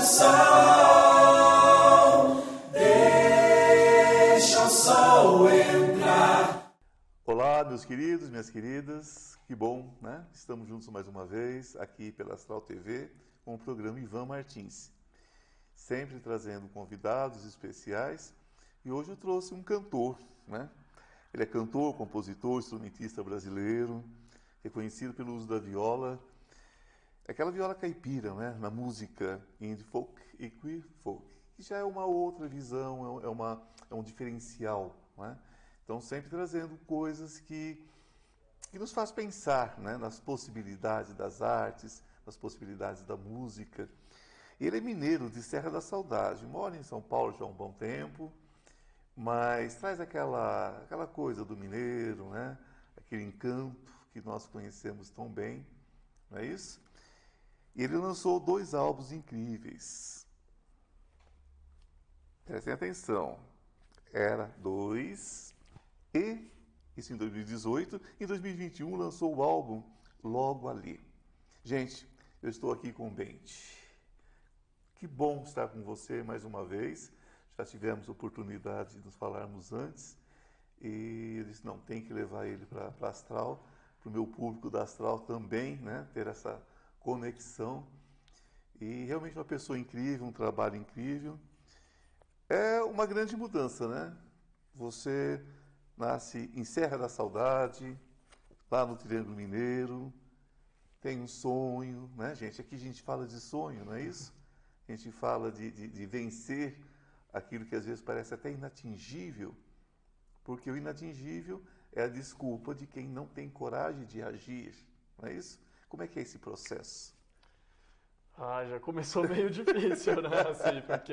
sol, deixa o sol entrar. Olá, meus queridos, minhas queridas, que bom, né? Estamos juntos mais uma vez aqui pela Astral TV com o programa Ivan Martins. Sempre trazendo convidados especiais e hoje eu trouxe um cantor, né? Ele é cantor, compositor, instrumentista brasileiro, reconhecido pelo uso da viola, aquela viola caipira, né? Na música indie folk e queer folk, que já é uma outra visão, é, uma, é um diferencial, né? Então sempre trazendo coisas que que nos faz pensar, né? Nas possibilidades das artes, nas possibilidades da música. Ele é mineiro de Serra da Saudade, mora em São Paulo já há um bom tempo mas traz aquela, aquela coisa do mineiro, né? aquele encanto que nós conhecemos tão bem, não é isso? Ele lançou dois álbuns incríveis. Prestem atenção. Era dois e, isso em 2018, em 2021 lançou o álbum Logo Ali. Gente, eu estou aqui com o Bente. Que bom estar com você mais uma vez já tivemos oportunidade de nos falarmos antes, e eu disse, não, tem que levar ele para Astral, para o meu público da Astral também, né, ter essa conexão. E realmente uma pessoa incrível, um trabalho incrível. É uma grande mudança, né? Você nasce em Serra da Saudade, lá no Triângulo Mineiro, tem um sonho, né, gente? Aqui a gente fala de sonho, não é isso? A gente fala de, de, de vencer aquilo que às vezes parece até inatingível, porque o inatingível é a desculpa de quem não tem coragem de agir, não é isso? Como é que é esse processo? Ah, já começou meio difícil, né? Assim, porque,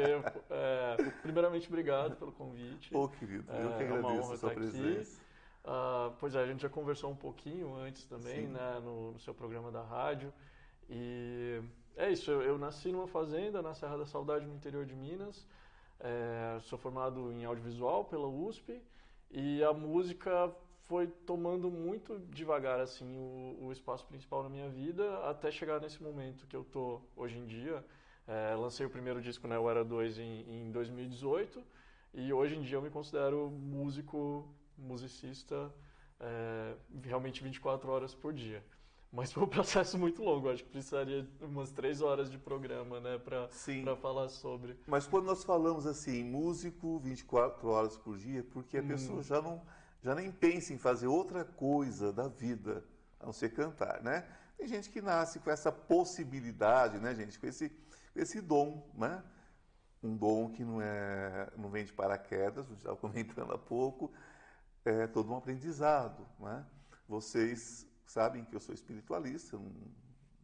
é, primeiramente, obrigado pelo convite. Ô, oh, querido, eu que agradeço é uma honra a sua presença. Ah, pois é, a gente já conversou um pouquinho antes também, né, no, no, seu programa da rádio. E é isso, eu, eu nasci numa fazenda na Serra da Saudade, no interior de Minas. É, sou formado em audiovisual pela USP e a música foi tomando muito devagar assim o, o, espaço principal na minha vida até chegar nesse momento que eu tô hoje em dia. É, lancei o primeiro disco, né, o Era 2, em, em 2018 e hoje em dia eu me considero músico, musicista é, realmente 24 horas por dia. Mas foi um processo muito longo, acho que precisaria umas três horas de programa, né, para falar sobre. Mas quando nós falamos assim, músico 24 horas por dia, porque a hum. pessoa já não já nem pensa em fazer outra coisa da vida a não ser cantar, né? Tem gente que nasce com essa possibilidade, né, gente, com esse com esse dom, né? Um dom que não é não vem de paraquedas, já comentando há pouco, é todo um aprendizado, né? Vocês sabem que eu sou espiritualista, não,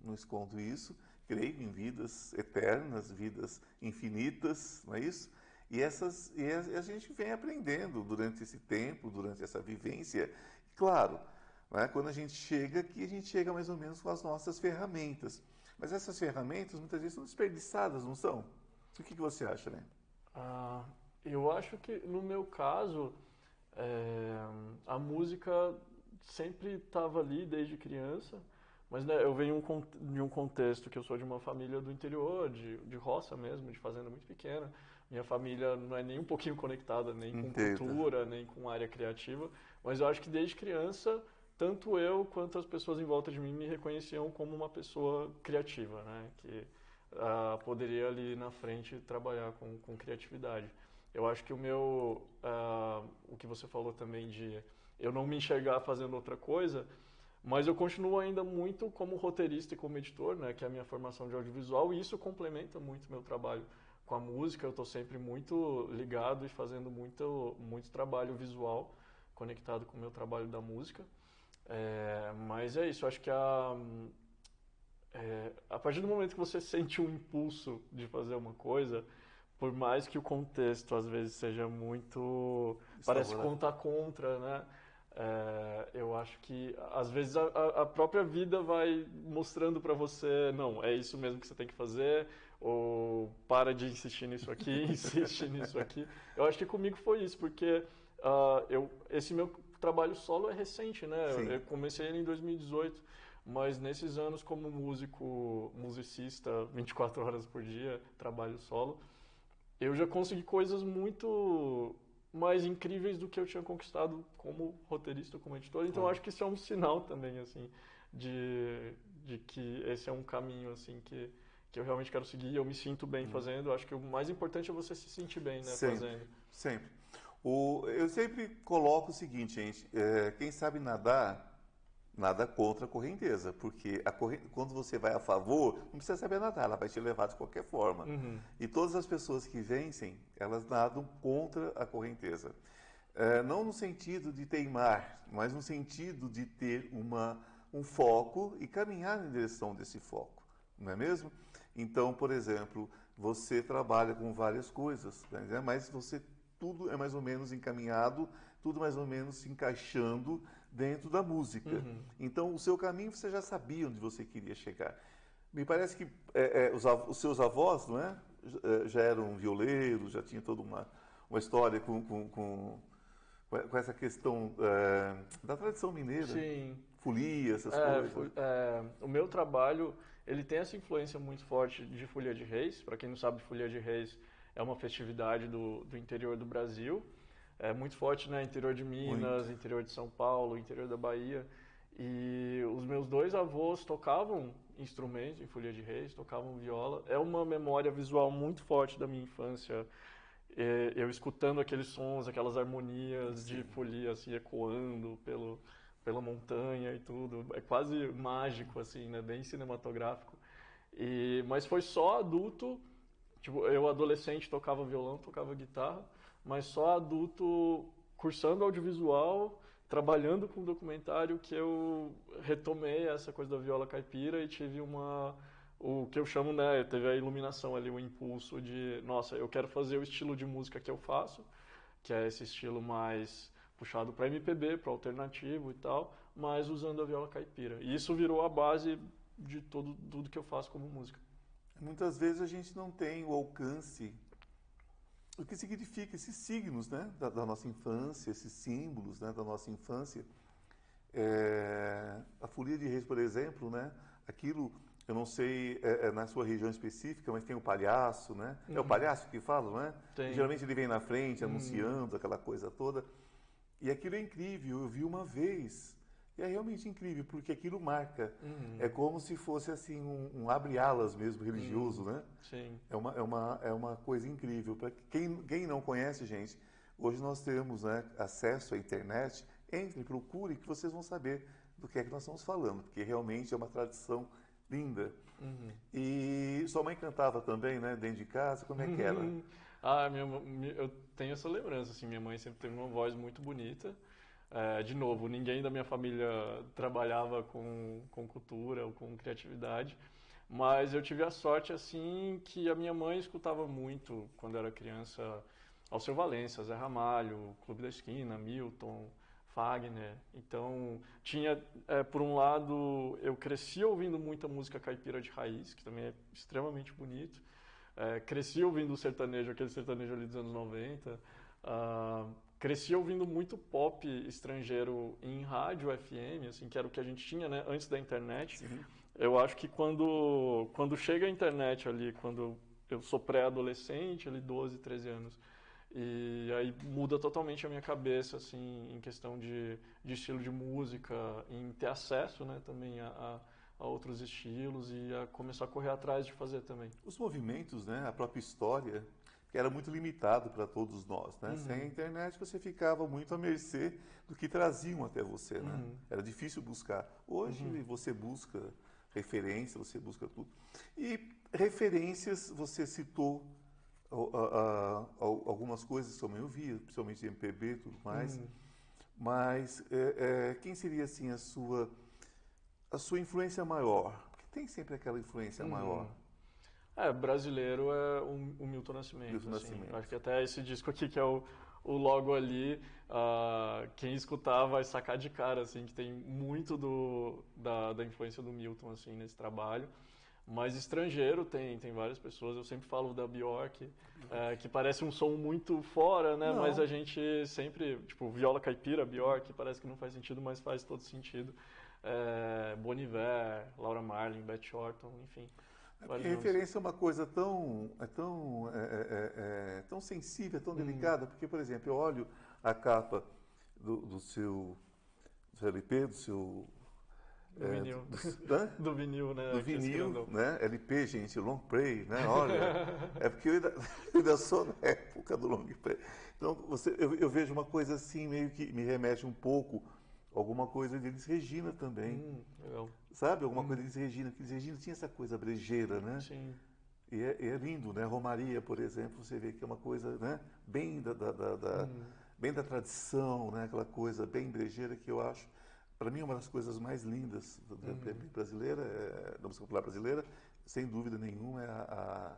não escondo isso, creio em vidas eternas, vidas infinitas, não é isso? E, essas, e a, gente vem aprendendo durante esse tempo, durante essa vivência. Claro, é? quando a gente chega aqui, a gente chega mais ou menos com as nossas ferramentas. Mas essas ferramentas muitas vezes são desperdiçadas, não são? O que, que você acha, né? Ah, eu acho que no meu caso, é, a música sempre estava ali desde criança, mas né, eu venho de um contexto que eu sou de uma família do interior, de, de roça mesmo, de fazenda muito pequena. Minha família não é nem um pouquinho conectada, nem com Entendo. cultura, nem com área criativa, mas eu acho que desde criança, tanto eu quanto as pessoas em volta de mim me reconheciam como uma pessoa criativa, né? Que uh, poderia ali na frente trabalhar com, com criatividade. Eu acho que o meu, uh, o que você falou também de eu não me enxergar fazendo outra coisa, mas eu continuo ainda muito como roteirista e como editor, né, que é a minha formação de audiovisual, e isso complementa muito meu trabalho com a música. Eu estou sempre muito ligado e fazendo muito, muito trabalho visual conectado com o meu trabalho da música. É, mas é isso, acho que a, é, a partir do momento que você sente um impulso de fazer uma coisa, por mais que o contexto às vezes seja muito. parece contar contra, né? É, eu acho que às vezes a, a própria vida vai mostrando para você, não, é isso mesmo que você tem que fazer, ou para de insistir nisso aqui, insiste nisso aqui. Eu acho que comigo foi isso, porque uh, eu, esse meu trabalho solo é recente, né? Eu, eu, comecei ele em 2018, Mas nesses anos como músico, musicista, 24 horas por dia, trabalho solo, eu já consegui coisas muito mais incríveis do que eu tinha conquistado como roteirista, como editor. Então acho que isso é um sinal também assim de, de que esse é um caminho assim que que eu realmente quero seguir, eu me sinto bem hum. fazendo. Acho que o mais importante é você se sentir bem, né, sempre, fazendo. Sempre. O, eu sempre coloco o seguinte, gente, é, quem sabe nadar nada contra a correnteza, porque a corrente, quando você vai a favor, não precisa saber nadar, ela vai te levar de qualquer forma. Uhum. E todas as pessoas que vencem, elas nadam contra a correnteza. É, não no sentido de teimar, mas no sentido de ter uma, um foco e caminhar em direção desse foco, não é mesmo? Então, por exemplo, você trabalha com várias coisas, né? mas você tudo é mais ou menos encaminhado, tudo mais ou menos se encaixando dentro da música. Uhum. Então, o seu caminho você já sabia onde você queria chegar. Me parece que é, é, os, os, seus avós, não é? é, já eram violeiros, já tinha toda uma, uma história com, com, com, com essa questão é, da tradição mineira. Sim. Folia, essas é, coisas. o meu trabalho ele tem essa influência muito forte de Folia de Reis. Para quem não sabe, Folia de Reis é uma festividade do, do interior do Brasil. É muito forte, né? Interior de Minas, muito. interior de São Paulo, interior da Bahia. E os meus dois avós tocavam instrumentos em Folia de Reis, tocavam viola. É uma memória visual muito forte da minha infância. É, eu escutando aqueles sons, aquelas harmonias Sim. de folia assim ecoando pelo pela montanha e tudo. É quase mágico, assim, né? Bem cinematográfico. E, mas foi só adulto, tipo, eu adolescente tocava violão, tocava guitarra, mas só adulto cursando audiovisual, trabalhando com documentário que eu retomei essa coisa da viola caipira e tive uma o que eu chamo, né, teve a iluminação ali, o impulso de, nossa, eu quero fazer o estilo de música que eu faço, que é esse estilo mais puxado para MPB, para alternativo e tal, mas usando a viola caipira. E isso virou a base de todo, tudo que eu faço como música. Muitas vezes a gente não tem o alcance, o que significa esses signos né, da, da nossa infância, esses símbolos né, da nossa infância. É, a folia de reis, por exemplo, né, aquilo, eu não sei é, é na sua região específica, mas tem o palhaço, né? Uhum. É o uhum. palhaço que fala, é? Tem. Geralmente ele vem na frente uhum. anunciando aquela coisa toda. E aquilo é incrível, eu vi uma vez. E é realmente incrível, porque aquilo marca. Uhum. É como se fosse assim um, um abre-alas mesmo religioso, uhum. né? Sim. É uma, é uma, é uma coisa incrível. Para quem, quem não conhece, gente, hoje nós temos né, acesso à internet. Entre, procure, que vocês vão saber do que é que nós estamos falando, porque realmente é uma tradição linda. Uhum. E sua mãe cantava também, né, dentro de casa? Como é que era? Ah, minha, eu tenho essa lembrança, assim, minha mãe sempre teve uma voz muito bonita. É, de novo, ninguém da minha família trabalhava com, com cultura ou com criatividade, mas eu tive a sorte, assim, que a minha mãe escutava muito, quando era criança, Alceu Valença, Zé Ramalho, Clube da Esquina, Milton, Fagner. Então, tinha, é, por um lado, eu cresci ouvindo muita música caipira de raiz, que também é extremamente bonito, é, cresci ouvindo o sertanejo, aquele sertanejo ali dos anos 90. Uh, ah, cresci ouvindo muito pop estrangeiro em rádio FM, assim, que era o que a gente tinha né, antes da internet. Sim. Eu acho que quando, quando chega a internet ali, quando eu sou pré-adolescente, ali 12, 13 anos, e aí muda totalmente a minha cabeça, assim, em questão de, de estilo de música, em ter acesso, né, também a, a a outros estilos e a começar a correr atrás de fazer também. Os movimentos, né, a própria história, que era muito limitado para todos nós, né? Uhum. Sem a internet você ficava muito à mercê do que traziam até você, né? Uhum. Era difícil buscar. Hoje uhum. você busca referência, você busca tudo. E referências, você citou algumas coisas que eu ouvia, principalmente MPB e tudo mais. Uhum. Mas é, é, quem seria assim a sua a sua influência maior? Porque tem sempre aquela influência uhum. maior. É, brasileiro é o, o Milton Nascimento. Milton assim. Nascimento. Acho que até esse disco aqui, que é o, o logo ali, uh, quem escutar vai sacar de cara, assim, que tem muito do, da, da influência do Milton, assim, nesse trabalho. Mas estrangeiro tem, tem várias pessoas. Eu sempre falo da Bjork, é, que parece um som muito fora, né? Não. Mas a gente sempre, tipo, viola caipira, Bjork, parece que não faz sentido, mas faz todo sentido. É, Bon Iver, Laura Marlin, Beth Shorton, enfim. Porque referência é uma coisa tão, é tão, é, é, é tão sensível, tão hum. delicada, porque, por exemplo, eu olho a capa do, do seu, do LP, do seu do é, vinil. Do, do, vinil, né? Do vinil, né? LP, gente, long play, né? Olha, é porque eu ainda, eu ainda, sou na época do long play. Então, você, eu, eu, vejo uma coisa assim, meio que me remete um pouco alguma coisa de Elis Regina também. Hum, legal. Sabe? Alguma hum. coisa de Elis Regina. Porque Elis Regina tinha essa coisa brejeira, né? Sim. E é, é, lindo, né? Romaria, por exemplo, você vê que é uma coisa né? bem, da, da, da, da hum. bem da tradição, né? Aquela coisa bem brejeira que eu acho para mim, uma das coisas mais lindas da uhum. brasileira, é, da música popular brasileira, sem dúvida nenhuma, é a,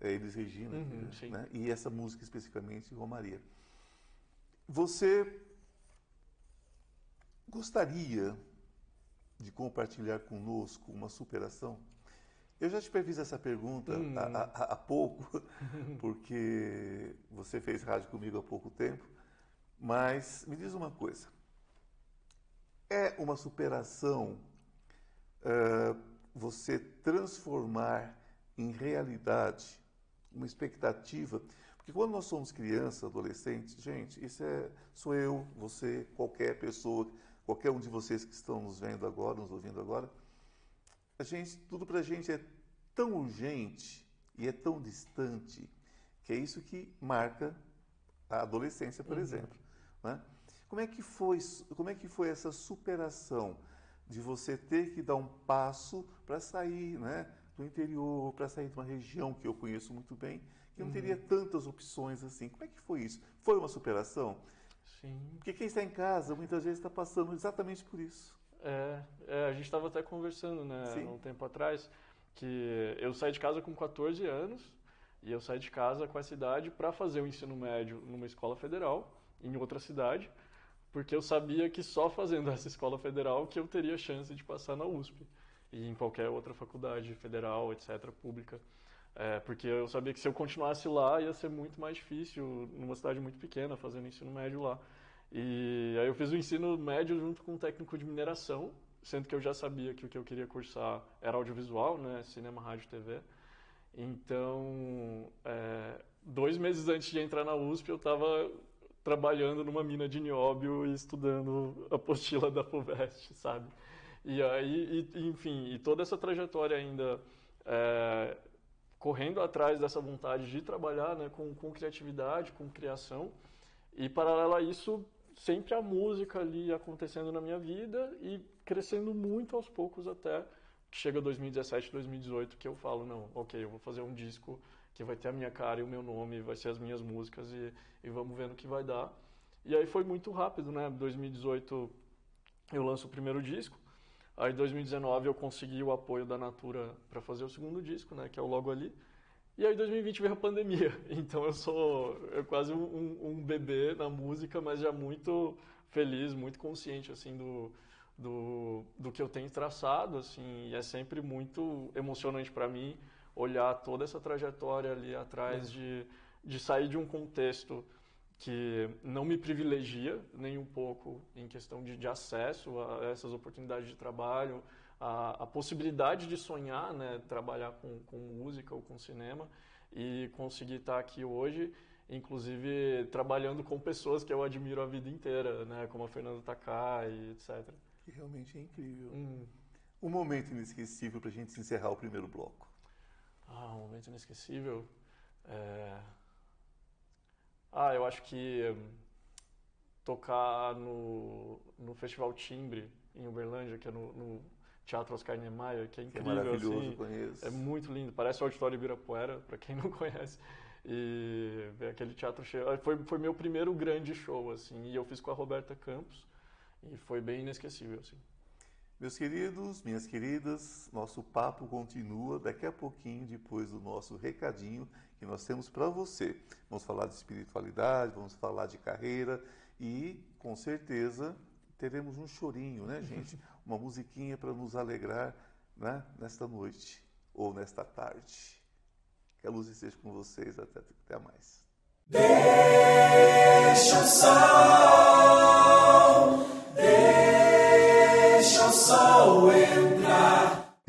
a é Elis Regina, uhum, né? e essa música especificamente, Romaria. Você gostaria de compartilhar conosco uma superação? Eu já te fiz essa pergunta hum. há, há, pouco, porque você fez rádio comigo há pouco tempo, mas me diz uma coisa é uma superação uh, você transformar em realidade uma expectativa. Porque quando nós somos crianças, adolescentes, gente, isso é sou eu, você, qualquer pessoa, qualquer um de vocês que estão nos vendo agora, nos ouvindo agora, a gente, tudo para a gente é tão urgente e é tão distante que é isso que marca a adolescência, por uhum. exemplo. Né? Como é que foi, como é que foi essa superação de você ter que dar um passo para sair, né, do interior, para sair de uma região que eu conheço muito bem, que não uhum. teria tantas opções assim. Como é que foi isso? Foi uma superação? Sim. Porque quem está em casa muitas vezes está passando exatamente por isso. É, é a gente estava até conversando, né, Sim. um tempo atrás, que eu saí de casa com 14 anos e eu saí de casa com essa idade para fazer o ensino médio numa escola federal em outra cidade porque eu sabia que só fazendo essa escola federal que eu teria chance de passar na USP e em qualquer outra faculdade federal, etc., pública. É, porque eu sabia que se eu continuasse lá ia ser muito mais difícil, numa cidade muito pequena, fazendo ensino médio lá. E aí eu fiz o ensino médio junto com um técnico de mineração, sendo que eu já sabia que o que eu queria cursar era audiovisual, né, cinema, rádio, TV. Então, é, dois meses antes de entrar na USP, eu estava trabalhando numa mina de nióbio e estudando a apostila da FUVEST, sabe? E aí, e, enfim, e toda essa trajetória ainda é, correndo atrás dessa vontade de trabalhar né, com, com criatividade, com criação, e paralelo a isso, sempre a música ali acontecendo na minha vida e crescendo muito aos poucos até chega 2017, 2018, que eu falo, não, ok, eu vou fazer um disco que vai ter a minha cara e o meu nome, vai ser as minhas músicas e, e vamos vendo o que vai dar. E aí foi muito rápido, né? 2018 eu lanço o primeiro disco. Aí 2019 eu consegui o apoio da Natura para fazer o segundo disco, né? Que é o logo ali. E aí 2020 veio a pandemia. Então eu sou eu quase um, um bebê na música, mas já muito feliz, muito consciente assim do, do, do que eu tenho traçado, assim, e é sempre muito emocionante para mim olhar toda essa trajetória ali atrás de, de sair de um contexto que não me privilegia nem um pouco em questão de, de acesso a essas oportunidades de trabalho, a, a possibilidade de sonhar, né, trabalhar com, com música ou com cinema e conseguir estar aqui hoje, inclusive trabalhando com pessoas que eu admiro a vida inteira, né, como a Fernanda Takai, etc. Que realmente é incrível. Hum. Um momento inesquecível para a gente encerrar o primeiro bloco. Ah, um momento inesquecível. É... Ah, eu acho que tocar no, no Festival Timbre, em Uberlândia, que é no, no Teatro Oscar Niemeyer, que é incrível. Que é maravilhoso, assim, conheço. É muito lindo, parece o Auditório Ibirapuera, para quem não conhece. E ver aquele teatro cheio. Ah, foi, foi meu primeiro grande show, assim, e eu fiz com a Roberta Campos, e foi bem inesquecível, assim. Meus queridos, minhas queridas, nosso papo continua daqui a pouquinho, depois do nosso recadinho que nós temos para você. Vamos falar de espiritualidade, vamos falar de carreira e, com certeza, teremos um chorinho, né, gente? Uma musiquinha para nos alegrar né, nesta noite ou nesta tarde. Que a luz esteja com vocês. Até, até mais. Deixa o sol,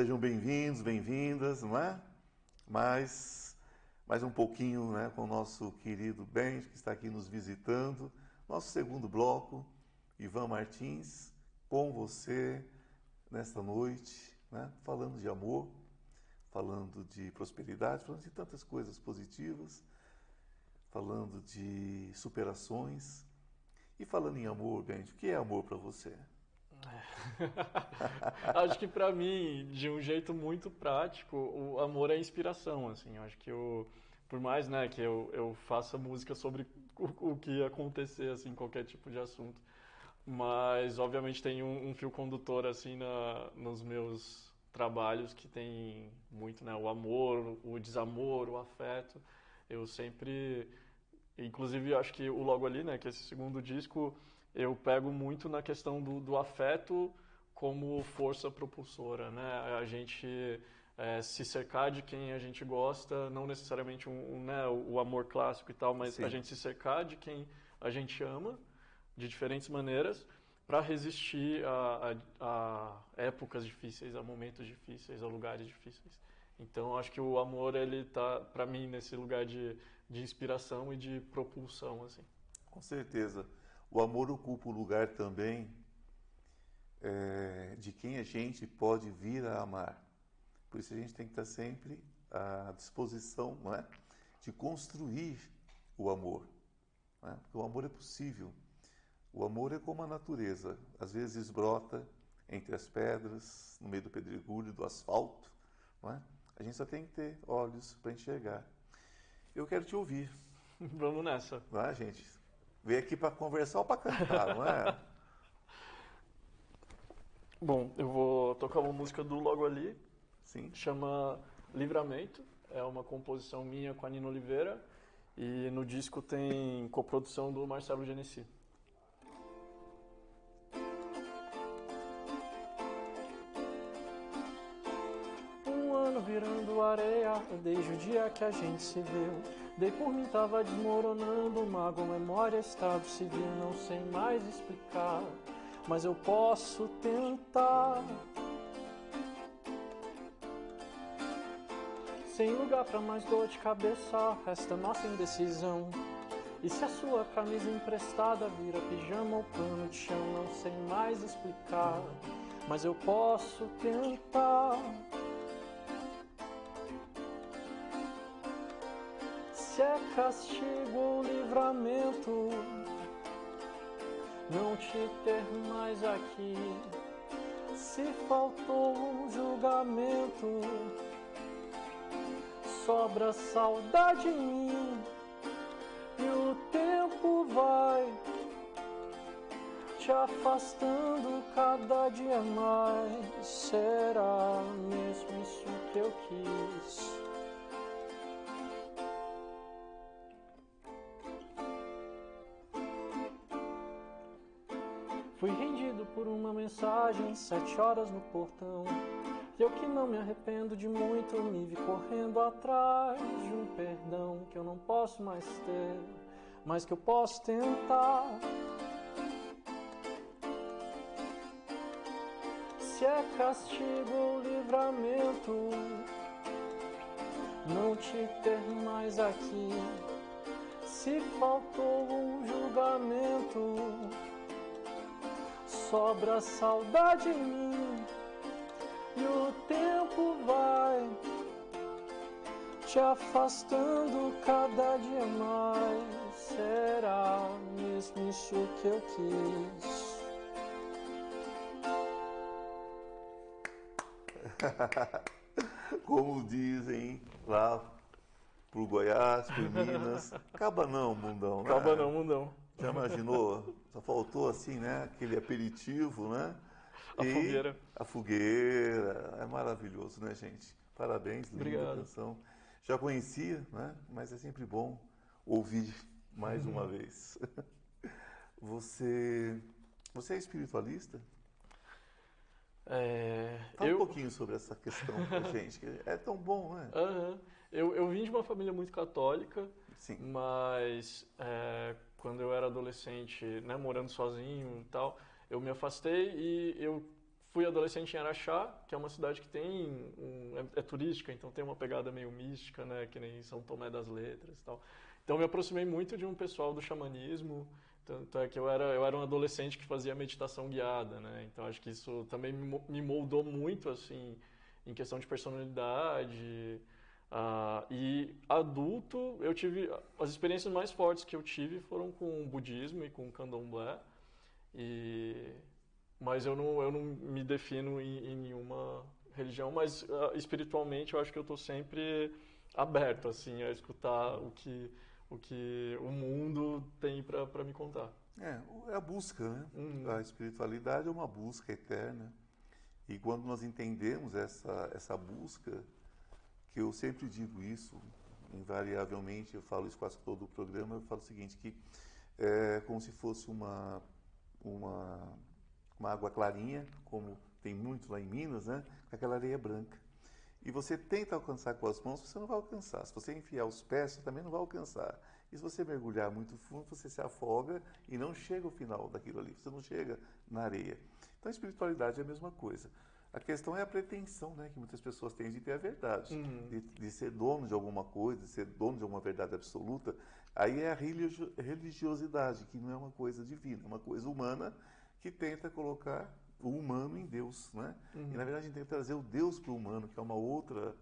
sejam bem-vindos, bem-vindas, não é? Mais, mais um pouquinho né, com o nosso querido Ben, que está aqui nos visitando. Nosso segundo bloco, Ivan Martins, com você nesta noite, né, falando de amor, falando de prosperidade, falando de tantas coisas positivas, falando de superações. E falando em amor, Ben, o que é amor para você? acho que para mim, de um jeito muito prático, o amor é inspiração, assim. Eu acho que eu, por mais, né, que eu, eu faça música sobre o, o que acontecer, assim, qualquer tipo de assunto, mas obviamente tem um, um fio condutor, assim, na, nos meus trabalhos que tem muito, né, o amor, o desamor, o afeto. Eu sempre, inclusive, acho que o logo ali, né, que é esse segundo disco, eu pego muito na questão do, do afeto como força propulsora, né? A gente é, se cercar de quem a gente gosta, não necessariamente um, um né, o, amor clássico e tal, mas Sim. a gente se cercar de quem a gente ama de diferentes maneiras para resistir a, a, a épocas difíceis, a momentos difíceis, a lugares difíceis. Então, acho que o amor ele tá para mim nesse lugar de, de inspiração e de propulsão, assim. Com certeza. O amor ocupa o lugar também é, de quem a gente pode vir a amar. Por isso a gente tem que estar sempre à disposição não é? de construir o amor. É? Porque o amor é possível. O amor é como a natureza. Às vezes brota entre as pedras, no meio do pedregulho, do asfalto. Não é? A gente só tem que ter olhos para enxergar. Eu quero te ouvir. Vamos nessa. Não é, gente? Veio aqui para conversar ou para cantar, não é? Bom, eu vou tocar uma música do Logo Ali, Sim. chama Livramento. É uma composição minha com a Nina Oliveira e no disco tem coprodução do Marcelo Genesi. Areia, desde o dia que a gente se viu. Dei por mim, tava desmoronando, mago, memória, estado civil, não sei mais explicar, mas eu posso tentar. Sem lugar pra mais dor de cabeça, resta nossa indecisão. E se a sua camisa emprestada vira pijama ou pano de chão, não sei mais explicar, mas eu posso tentar. É castigo ou livramento, não te ter mais aqui. Se faltou um julgamento, sobra saudade em mim. E o tempo vai te afastando cada dia mais. Será mesmo isso que eu quis? Fui rendido por uma mensagem, sete horas no portão. Eu que não me arrependo de muito, me vi correndo atrás de um perdão que eu não posso mais ter. mas que eu posso tentar. Se é castigo ou livramento, não te ter mais aqui. Se faltou um julgamento, sobra saudade em mim e o tempo vai te afastando cada dia mais. Será mesmo isso que eu quis? Como dizem lá pro Goiás, pro Minas, acaba não, mundão. né? Acaba não, mundão. Já imaginou? Só faltou assim, né? Aquele aperitivo, né? A E fogueira. A fogueira. É maravilhoso, né, gente? Parabéns, linda Obrigado. canção. Já conhecia, né? Mas é sempre bom ouvir mais Uhum. uma vez. Você, você é espiritualista? É, Fala eu, um pouquinho sobre essa questão gente, que é tão bom, né? Aham. eu, eu vim de uma família muito católica, Sim. mas é, quando eu era adolescente, né, morando sozinho e tal, eu me afastei e eu fui adolescente em Araxá, que é uma cidade que tem um, é, é turística, então tem uma pegada meio mística, né, que nem São Tomé das Letras e tal. Então me aproximei muito de um pessoal do xamanismo, tanto é que eu era eu era um adolescente que fazia meditação guiada, né? Então acho que isso também me moldou muito assim em questão de personalidade. Ah, e adulto, eu tive as experiências mais fortes que eu tive foram com o budismo e com o candomblé. E mas eu não eu não me defino em, em nenhuma religião, mas ah, espiritualmente eu acho que eu estou sempre aberto assim a escutar o que o que o mundo tem para me contar. É, é a busca, né? Uhum. A espiritualidade é uma busca eterna. E quando nós entendemos essa, essa busca, que eu sempre digo isso, invariavelmente, eu falo isso quase todo o programa, eu falo o seguinte, que é como se fosse uma, uma, uma água clarinha, como tem muito lá em Minas, né? Com aquela areia branca. E você tenta alcançar com as mãos, você não vai alcançar. Se você enfiar os pés, você também não vai alcançar. E se você mergulhar muito fundo, você se afoga e não chega ao final daquilo ali. Você não chega na areia. Então a espiritualidade é a mesma coisa. A questão é a pretensão, né, que muitas pessoas têm de ter a verdade, Uhum. de, de ser dono de alguma coisa, de ser dono de alguma verdade absoluta. Aí é a religio- religiosidade, que não é uma coisa divina, é uma coisa humana que tenta colocar o humano em Deus, né? E na verdade a gente tem que trazer o Deus para o humano, que é uma outra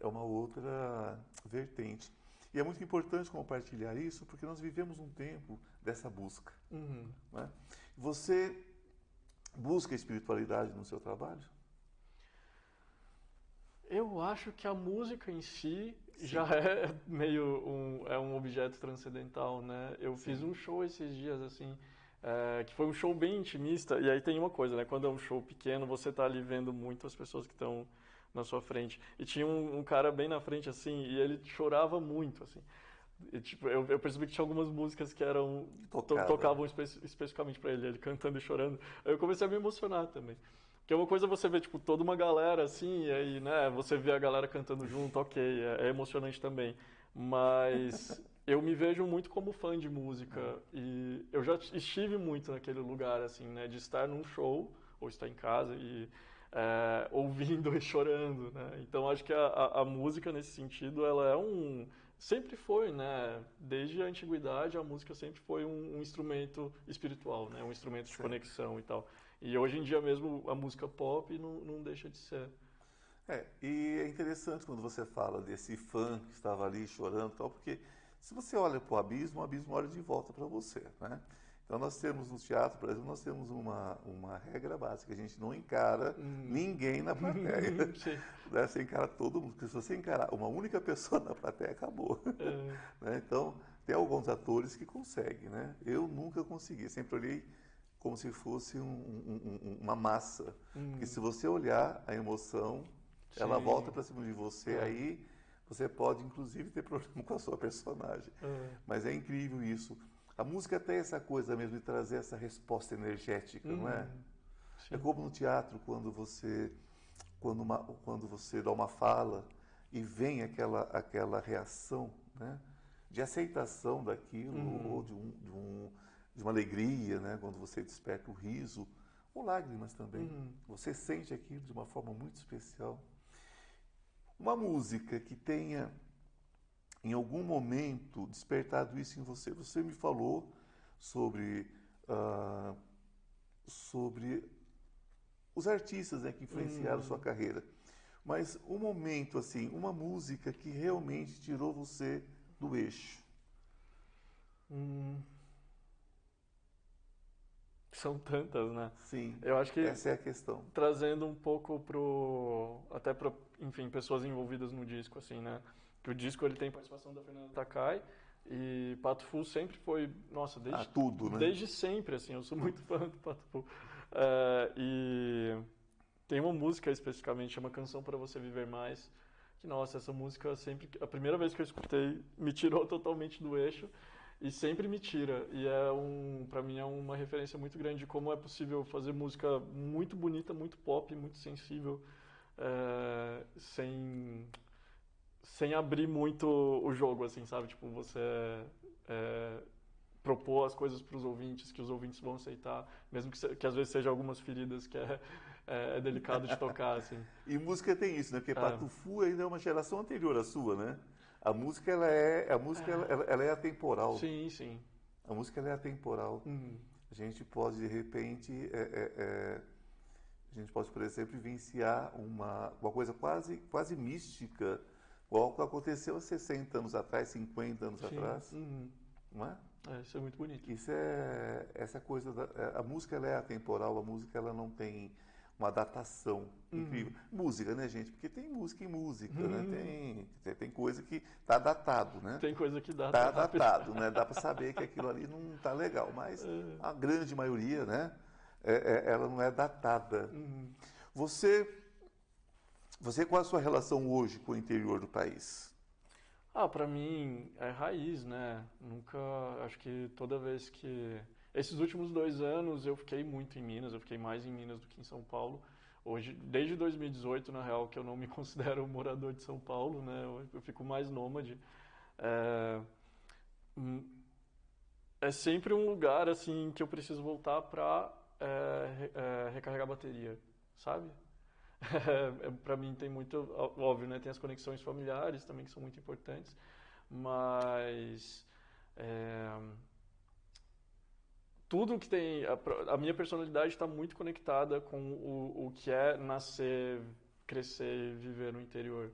é uma outra vertente. E é muito importante compartilhar isso, porque nós vivemos um tempo dessa busca. Uhum. né? Você busca espiritualidade no seu trabalho? Eu acho que a música em si já é meio um, é um objeto transcendental, né? Eu fiz um show esses dias, assim, é, que foi um show bem intimista, e aí tem uma coisa, né? Quando é um show pequeno, você tá ali vendo muito as pessoas que estão na sua frente. E tinha um, um cara bem na frente, assim, e ele chorava muito, assim. E, tipo, eu, eu percebi que tinha algumas músicas que eram to- Tocava. tocavam espe especificamente para ele, ele cantando e chorando. Aí eu comecei a me emocionar também. Porque uma coisa é você ver, tipo, toda uma galera assim, e aí, né, você vê a galera cantando junto, ok, é, é emocionante também. Mas eu me vejo muito como fã de música e eu já estive muito naquele lugar, assim, né, de estar num show ou estar em casa e é, ouvindo e chorando, né. Então acho que a, a, a música nesse sentido, ela é um sempre foi, né? Desde a antiguidade, a música sempre foi um, um instrumento espiritual, né? Um instrumento de conexão e tal. E hoje em dia mesmo a música pop não, não deixa de ser. É, e é interessante quando você fala desse fã que estava ali chorando e tal, porque se você olha para o abismo, o abismo olha de volta para você, né? Então nós temos no teatro, por exemplo, nós temos uma, uma regra básica, a gente não encara ninguém na plateia. Né? Você encara todo mundo, porque se você encarar uma única pessoa na plateia, acabou. É, né? Então, tem alguns atores que conseguem, né? Eu nunca consegui, sempre olhei como se fosse um- um- um- uma massa. Porque se você olhar a emoção, ela Sim. volta para cima de você, É. aí você pode inclusive ter problema com a sua personagem. é. Mas é incrível isso. A música tem essa coisa mesmo de trazer essa resposta energética, não é? Uhum. Sim. É como no teatro, quando você, quando, uma- quando você dá uma fala e vem aquela, aquela reação, né? de aceitação daquilo, Uhum. ou de, um, de, um, de uma alegria, né? quando você desperta o riso, ou lágrimas também. Uhum. Você sente aquilo de uma forma muito especial. Uma música que tenha, em algum momento, despertado isso em você. Você me falou sobre, ah, sobre os artistas né, que influenciaram Hum. sua carreira. Mas um momento, assim, uma música que realmente tirou você do eixo. Hum. São tantas, né? Sim, Eu acho que essa é a questão. trazendo um pouco pro até para enfim pessoas envolvidas no disco assim né que o disco ele tem participação da Fernanda Takai e Pato Fu sempre foi nossa desde Ah, tudo, né? desde sempre assim eu sou muito fã do Pato Fu É, e tem uma música especificamente chama Canção para Você Viver Mais que nossa essa música sempre a primeira vez que eu escutei me tirou totalmente do eixo e sempre me tira e é um para mim é uma referência muito grande de como é possível fazer música muito bonita muito pop muito sensível é, sem sem abrir muito o jogo assim sabe tipo você é, propor as coisas para os ouvintes que os ouvintes vão aceitar mesmo que, que às vezes seja algumas feridas que é, é, é delicado de tocar assim E música tem isso, né? Porque É. Patufu ainda é uma geração anterior à sua, né? A música, ela é, a música, ela, ela- ela é atemporal. sim sim A música, ela é atemporal. Uhum. A gente pode, de repente, é, é, é, a gente pode, por exemplo, vivenciar uma, uma coisa quase, quase mística, igual que aconteceu há 60 anos atrás, 50 anos Sim. atrás, Uhum. não é? É, isso é muito bonito Isso é essa coisa da, é, a música ela é atemporal, a música ela não tem uma datação Uhum. incrível. Música, né, gente? Porque tem música e música, né? Uhum. Tem, tem, tem coisa que tá datado, né? tem coisa que dá Tá datado, né? Dá para saber que aquilo ali não tá legal, mas É. a grande maioria, né? é- é- ela não é datada. Uhum. Você, você qual é a sua relação hoje com o interior do país? Ah, pra mim é raiz, né? Nunca, acho que toda vez que esses últimos dois anos eu fiquei muito em Minas, eu fiquei mais em Minas do que em São Paulo. Hoje, desde 2018, na real, que eu não me considero morador de São Paulo, né? Eu, eu fico mais nômade. É, hum, é sempre um lugar assim que eu preciso voltar pra é, é, recarregar a bateria, sabe? É, para mim tem muito, óbvio, né? Tem as conexões familiares também que são muito importantes, mas é, tudo que tem, a, a minha personalidade está muito conectada com o, o que é nascer, crescer e viver no interior,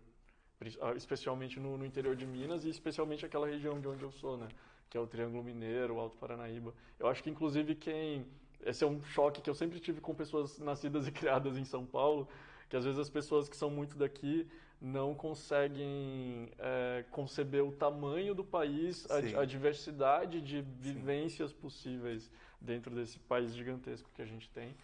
ah, especialmente no, no interior de Minas e especialmente aquela região de onde eu sou, né? Que é o Triângulo Mineiro, o Alto Paranaíba. Eu acho que inclusive quem esse é um choque que eu sempre tive com pessoas nascidas e criadas em São Paulo, que às vezes as pessoas que são muito daqui não conseguem é, conceber o tamanho do país, a, Sim. a diversidade de vivências possíveis dentro desse país gigantesco que a gente tem.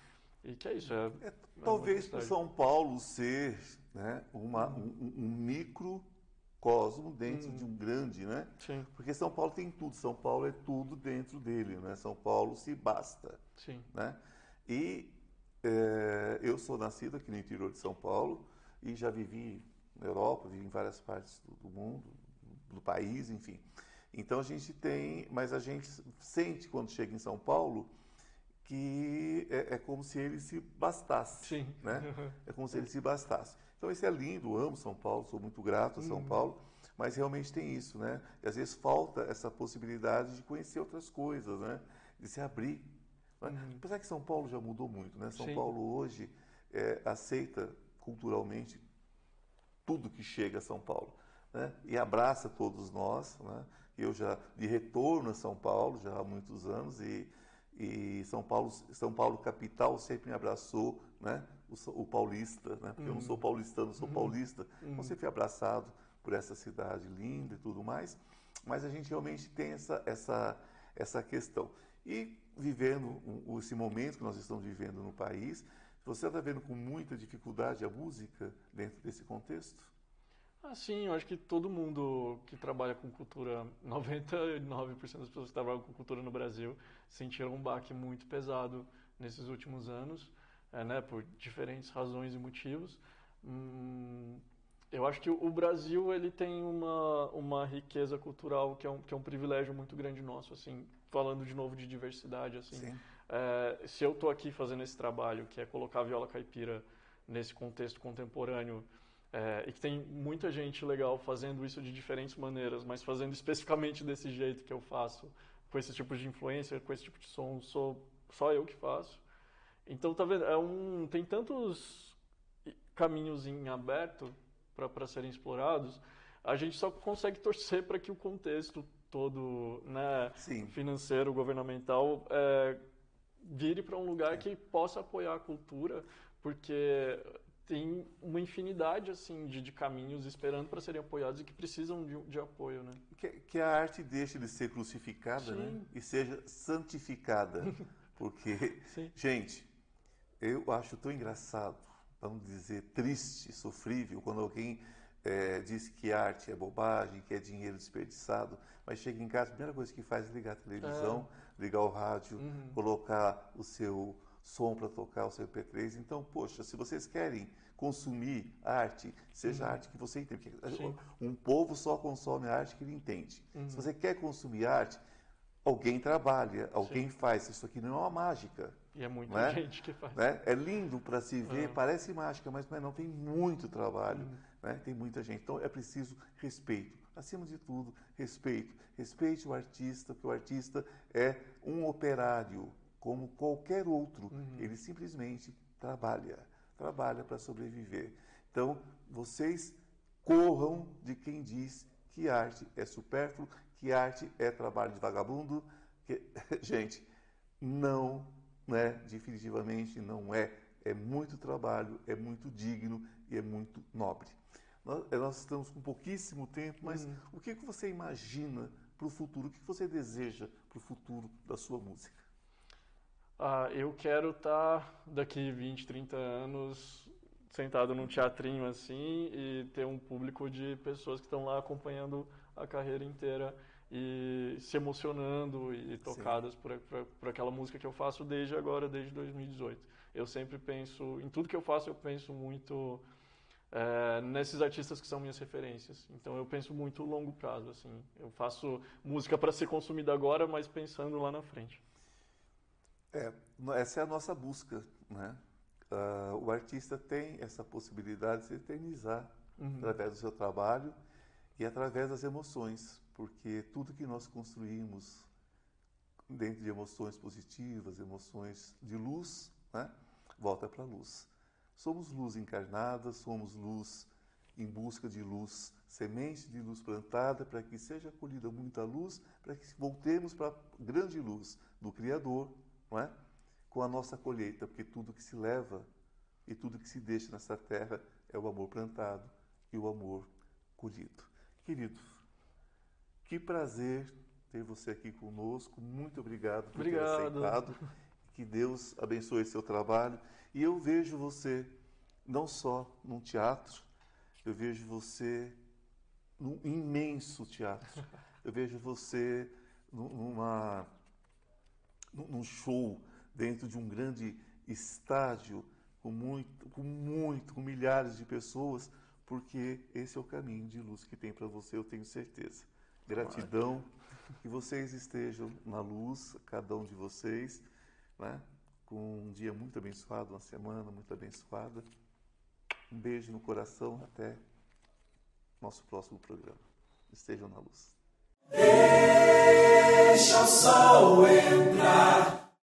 E que é isso. É, É, talvez uma por questão. São Paulo ser né, uma, um, um- microcosmo dentro Uhum. de um grande, né? Sim, Porque São Paulo tem tudo, São Paulo é tudo dentro dele, né? São Paulo se basta, sim. né? E é, eu sou nascido aqui no interior de São Paulo e já vivi na Europa, vivi em várias partes do, do mundo, do país, enfim. Então a gente tem, mas a gente sente quando chega em São Paulo que é, é como se ele se bastasse, Sim. né? É como se ele se bastasse. Então isso é lindo, amo São Paulo, sou muito grato a Uhum. São Paulo, mas realmente tem isso, né? E às vezes falta essa possibilidade de conhecer outras coisas, né? De se abrir. né? Apesar que São Paulo já mudou muito, né? São Uhum. Sim. Paulo hoje é, aceita culturalmente tudo que chega a São Paulo, né? E abraça todos nós, né? Eu já de retorno a São Paulo já há muitos anos e, e São Paulo, São Paulo capital sempre me abraçou, né? O, o paulista, né? Porque eu não sou paulistano, eu sou paulista. Então sempre fui abraçado por essa cidade linda e tudo mais. Mas a gente realmente tem essa essa essa questão. E vivendo esse momento que nós estamos vivendo no país, você está vendo com muita dificuldade a música dentro desse contexto? Ah, sim, eu acho que todo mundo que trabalha com cultura, 99% das pessoas que trabalham com cultura no Brasil, sentiram um baque muito pesado nesses últimos anos, é, né, por diferentes razões e motivos. Hum, Eu acho que o Brasil ele tem uma, uma riqueza cultural que é, um, que é um privilégio muito grande nosso, assim, falando de novo de diversidade, assim. É, se eu estou aqui fazendo esse trabalho, que é colocar a viola caipira nesse contexto contemporâneo, é, e que tem muita gente legal fazendo isso de diferentes maneiras, mas fazendo especificamente desse jeito que eu faço, com esse tipo de influência, com esse tipo de som, sou só eu que faço. Então, tá vendo? É um, tem tantos caminhos em aberto para serem explorados, a gente só consegue torcer para que o contexto todo né, financeiro, governamental, é, vire para um lugar que possa apoiar a cultura, porque tem uma infinidade assim de, de caminhos esperando para serem apoiados e que precisam de, de apoio, né? Que, que, a arte deixe de ser crucificada, né? E seja santificada, porque, gente, eu acho tão engraçado, vamos dizer triste, sofrível, quando alguém é, diz que arte é bobagem, que é dinheiro desperdiçado, mas chega em casa, a primeira coisa que faz é ligar a televisão, é. Ligar o rádio, uhum. colocar o seu som para tocar o seu MP3. Então, poxa, se vocês querem consumir arte, seja uhum. arte que você entende. Sim. Um povo só consome a arte que ele entende. Uhum. Se você quer consumir arte, alguém trabalha, alguém Sim. faz. Isso aqui não é uma mágica. E é muita né? gente que faz. Né? É lindo para se ver, uhum. parece mágica, mas não, é, não tem muito trabalho, uhum. né? tem muita gente. Então é preciso respeito. Acima de tudo, respeito. Respeite o artista, porque o artista é um operário, como qualquer outro. Uhum. Ele simplesmente trabalha, trabalha para sobreviver. Então, vocês corram de quem diz que arte é supérfluo, que arte é trabalho de vagabundo. Que, gente, não, né, definitivamente não é. É muito trabalho, é muito digno e é muito nobre. Nós, eh, nós estamos com pouquíssimo tempo, mas uhum. o que, que você imagina para o futuro? O que você deseja para o futuro da sua música? Ah, eu quero estar tá daqui 20, 30 anos sentado num teatrinho assim e ter um público de pessoas que estão lá acompanhando a carreira inteira e se emocionando e tocadas por, por, por, aquela música que eu faço desde agora, desde 2018. Eu sempre penso, em tudo que eu faço, eu penso muito é, nesses artistas que são minhas referências. Então eu penso muito longo prazo, assim. Eu faço música para ser consumida agora, mas pensando lá na frente. É, essa é a nossa busca, né? Uh, o artista tem essa possibilidade de se eternizar uhum. através do seu trabalho e através das emoções, porque tudo que nós construímos dentro de emoções positivas, emoções de luz, né, volta para a luz. Somos luz encarnada, somos luz em busca de luz, semente de luz plantada para que seja colhida muita luz, para que voltemos para a grande luz do Criador, não é? com a nossa colheita, porque tudo que se leva e tudo que se deixa nessa terra é o amor plantado e o amor colhido. Querido, que prazer ter você aqui conosco. Muito obrigado por obrigado. ter aceitado. Que Deus abençoe seu trabalho. E eu vejo você não só num teatro, eu vejo você num imenso teatro. Eu vejo você numa num show dentro de um grande estádio com muito, com muito, com milhares de pessoas, porque esse é o caminho de luz que tem para você, eu tenho certeza. Gratidão, que vocês estejam na luz, cada um de vocês, né? com um dia muito abençoado, uma semana muito abençoada. Um beijo no coração, até nosso próximo programa. Estejam na luz. Deixa o sol entrar.